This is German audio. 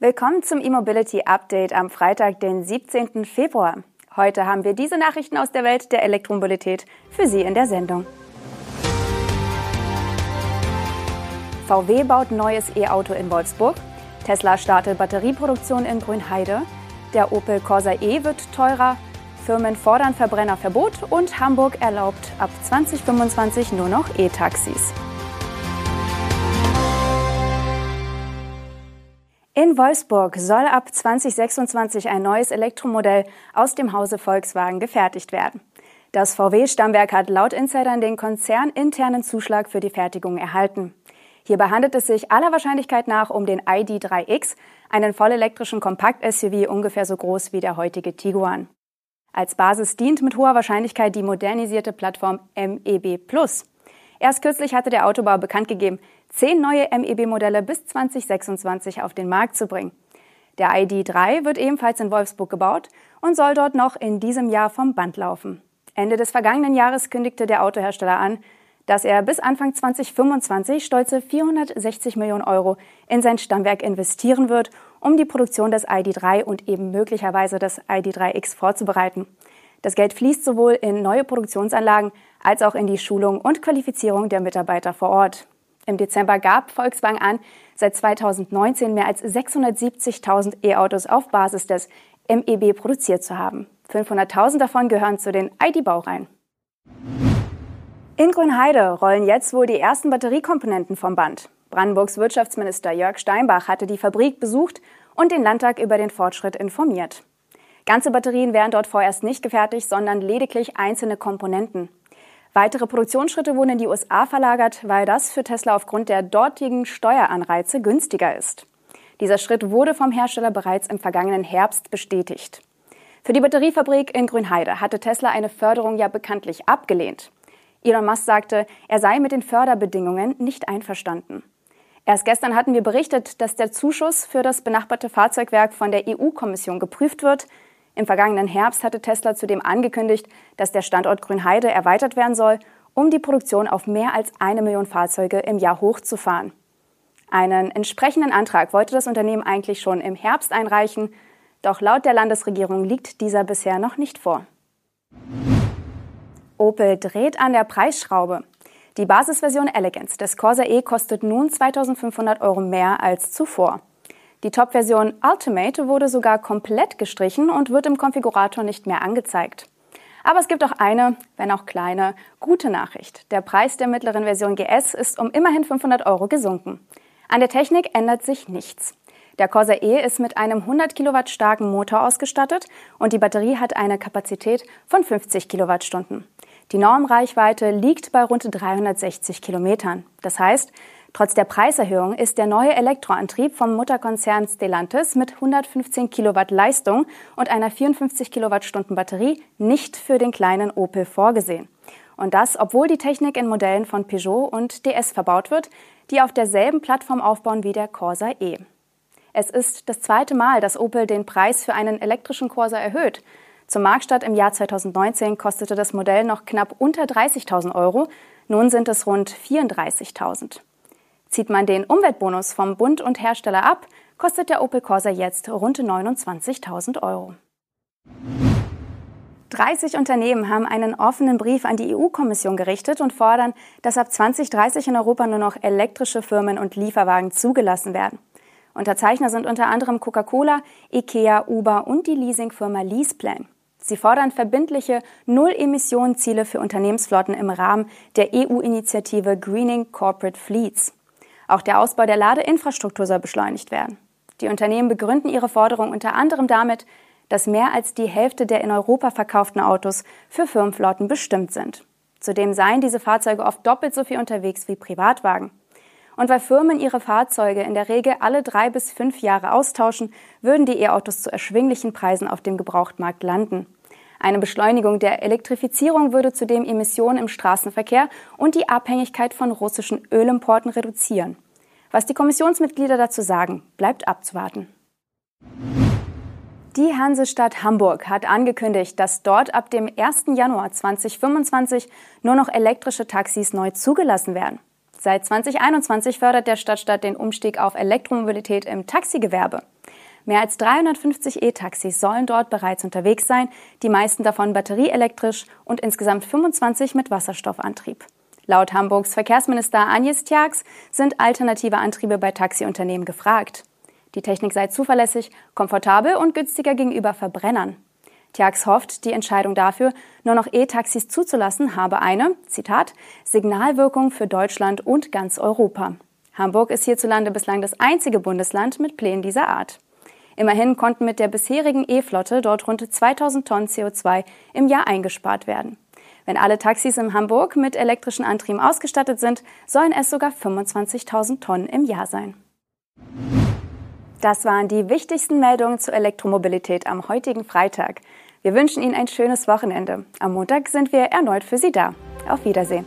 Willkommen zum E-Mobility Update am Freitag, den 17. Februar. Heute haben wir diese Nachrichten aus der Welt der Elektromobilität für Sie in der Sendung. VW baut neues E-Auto in Wolfsburg. Tesla startet Batterieproduktion in Grünheide. Der Opel Corsa E wird teurer. Firmen fordern Verbrennerverbot und Hamburg erlaubt ab 2025 nur noch E-Taxis. In Wolfsburg soll ab 2026 ein neues Elektromodell aus dem Hause Volkswagen gefertigt werden. Das VW-Stammwerk hat laut Insidern den konzerninternen Zuschlag für die Fertigung erhalten. Hierbei handelt es sich aller Wahrscheinlichkeit nach um den ID3X, einen vollelektrischen Kompakt-SUV ungefähr so groß wie der heutige Tiguan. Als Basis dient mit hoher Wahrscheinlichkeit die modernisierte Plattform MEB. Erst kürzlich hatte der Autobau bekannt gegeben, zehn neue MEB-Modelle bis 2026 auf den Markt zu bringen. Der ID3 wird ebenfalls in Wolfsburg gebaut und soll dort noch in diesem Jahr vom Band laufen. Ende des vergangenen Jahres kündigte der Autohersteller an, dass er bis Anfang 2025 stolze 460 Millionen Euro in sein Stammwerk investieren wird, um die Produktion des ID3 und eben möglicherweise des ID3X vorzubereiten. Das Geld fließt sowohl in neue Produktionsanlagen als auch in die Schulung und Qualifizierung der Mitarbeiter vor Ort. Im Dezember gab Volkswagen an, seit 2019 mehr als 670.000 E-Autos auf Basis des MEB produziert zu haben. 500.000 davon gehören zu den ID-Baureihen. In Grünheide rollen jetzt wohl die ersten Batteriekomponenten vom Band. Brandenburgs Wirtschaftsminister Jörg Steinbach hatte die Fabrik besucht und den Landtag über den Fortschritt informiert. Ganze Batterien wären dort vorerst nicht gefertigt, sondern lediglich einzelne Komponenten. Weitere Produktionsschritte wurden in die USA verlagert, weil das für Tesla aufgrund der dortigen Steueranreize günstiger ist. Dieser Schritt wurde vom Hersteller bereits im vergangenen Herbst bestätigt. Für die Batteriefabrik in Grünheide hatte Tesla eine Förderung ja bekanntlich abgelehnt. Elon Musk sagte, er sei mit den Förderbedingungen nicht einverstanden. Erst gestern hatten wir berichtet, dass der Zuschuss für das benachbarte Fahrzeugwerk von der EU-Kommission geprüft wird. Im vergangenen Herbst hatte Tesla zudem angekündigt, dass der Standort Grünheide erweitert werden soll, um die Produktion auf mehr als eine Million Fahrzeuge im Jahr hochzufahren. Einen entsprechenden Antrag wollte das Unternehmen eigentlich schon im Herbst einreichen, doch laut der Landesregierung liegt dieser bisher noch nicht vor. Opel dreht an der Preisschraube. Die Basisversion Elegance des Corsa E kostet nun 2500 Euro mehr als zuvor. Die Top-Version Ultimate wurde sogar komplett gestrichen und wird im Konfigurator nicht mehr angezeigt. Aber es gibt auch eine, wenn auch kleine, gute Nachricht. Der Preis der mittleren Version GS ist um immerhin 500 Euro gesunken. An der Technik ändert sich nichts. Der Corsa E ist mit einem 100 Kilowatt starken Motor ausgestattet und die Batterie hat eine Kapazität von 50 Kilowattstunden. Die Normreichweite liegt bei rund 360 Kilometern. Das heißt, Trotz der Preiserhöhung ist der neue Elektroantrieb vom Mutterkonzern Stellantis mit 115 Kilowatt Leistung und einer 54 Kilowattstunden Batterie nicht für den kleinen Opel vorgesehen. Und das, obwohl die Technik in Modellen von Peugeot und DS verbaut wird, die auf derselben Plattform aufbauen wie der Corsa E. Es ist das zweite Mal, dass Opel den Preis für einen elektrischen Corsa erhöht. Zum Marktstart im Jahr 2019 kostete das Modell noch knapp unter 30.000 Euro. Nun sind es rund 34.000. Zieht man den Umweltbonus vom Bund und Hersteller ab, kostet der Opel Corsa jetzt rund 29.000 Euro. 30 Unternehmen haben einen offenen Brief an die EU-Kommission gerichtet und fordern, dass ab 2030 in Europa nur noch elektrische Firmen und Lieferwagen zugelassen werden. Unterzeichner sind unter anderem Coca-Cola, IKEA, Uber und die Leasingfirma Leaseplan. Sie fordern verbindliche Null-Emissionen-Ziele für Unternehmensflotten im Rahmen der EU-Initiative Greening Corporate Fleets. Auch der Ausbau der Ladeinfrastruktur soll beschleunigt werden. Die Unternehmen begründen ihre Forderung unter anderem damit, dass mehr als die Hälfte der in Europa verkauften Autos für Firmenflotten bestimmt sind. Zudem seien diese Fahrzeuge oft doppelt so viel unterwegs wie Privatwagen. Und weil Firmen ihre Fahrzeuge in der Regel alle drei bis fünf Jahre austauschen, würden die E-Autos zu erschwinglichen Preisen auf dem Gebrauchtmarkt landen. Eine Beschleunigung der Elektrifizierung würde zudem Emissionen im Straßenverkehr und die Abhängigkeit von russischen Ölimporten reduzieren. Was die Kommissionsmitglieder dazu sagen, bleibt abzuwarten. Die Hansestadt Hamburg hat angekündigt, dass dort ab dem 1. Januar 2025 nur noch elektrische Taxis neu zugelassen werden. Seit 2021 fördert der Stadtstaat den Umstieg auf Elektromobilität im Taxigewerbe. Mehr als 350 E-Taxis sollen dort bereits unterwegs sein, die meisten davon batterieelektrisch und insgesamt 25 mit Wasserstoffantrieb. Laut Hamburgs Verkehrsminister Agnes Tjax sind alternative Antriebe bei Taxiunternehmen gefragt. Die Technik sei zuverlässig, komfortabel und günstiger gegenüber Verbrennern. Tjax hofft, die Entscheidung dafür, nur noch E-Taxis zuzulassen, habe eine, Zitat, Signalwirkung für Deutschland und ganz Europa. Hamburg ist hierzulande bislang das einzige Bundesland mit Plänen dieser Art. Immerhin konnten mit der bisherigen E-Flotte dort rund 2000 Tonnen CO2 im Jahr eingespart werden. Wenn alle Taxis in Hamburg mit elektrischen Antrieben ausgestattet sind, sollen es sogar 25.000 Tonnen im Jahr sein. Das waren die wichtigsten Meldungen zur Elektromobilität am heutigen Freitag. Wir wünschen Ihnen ein schönes Wochenende. Am Montag sind wir erneut für Sie da. Auf Wiedersehen.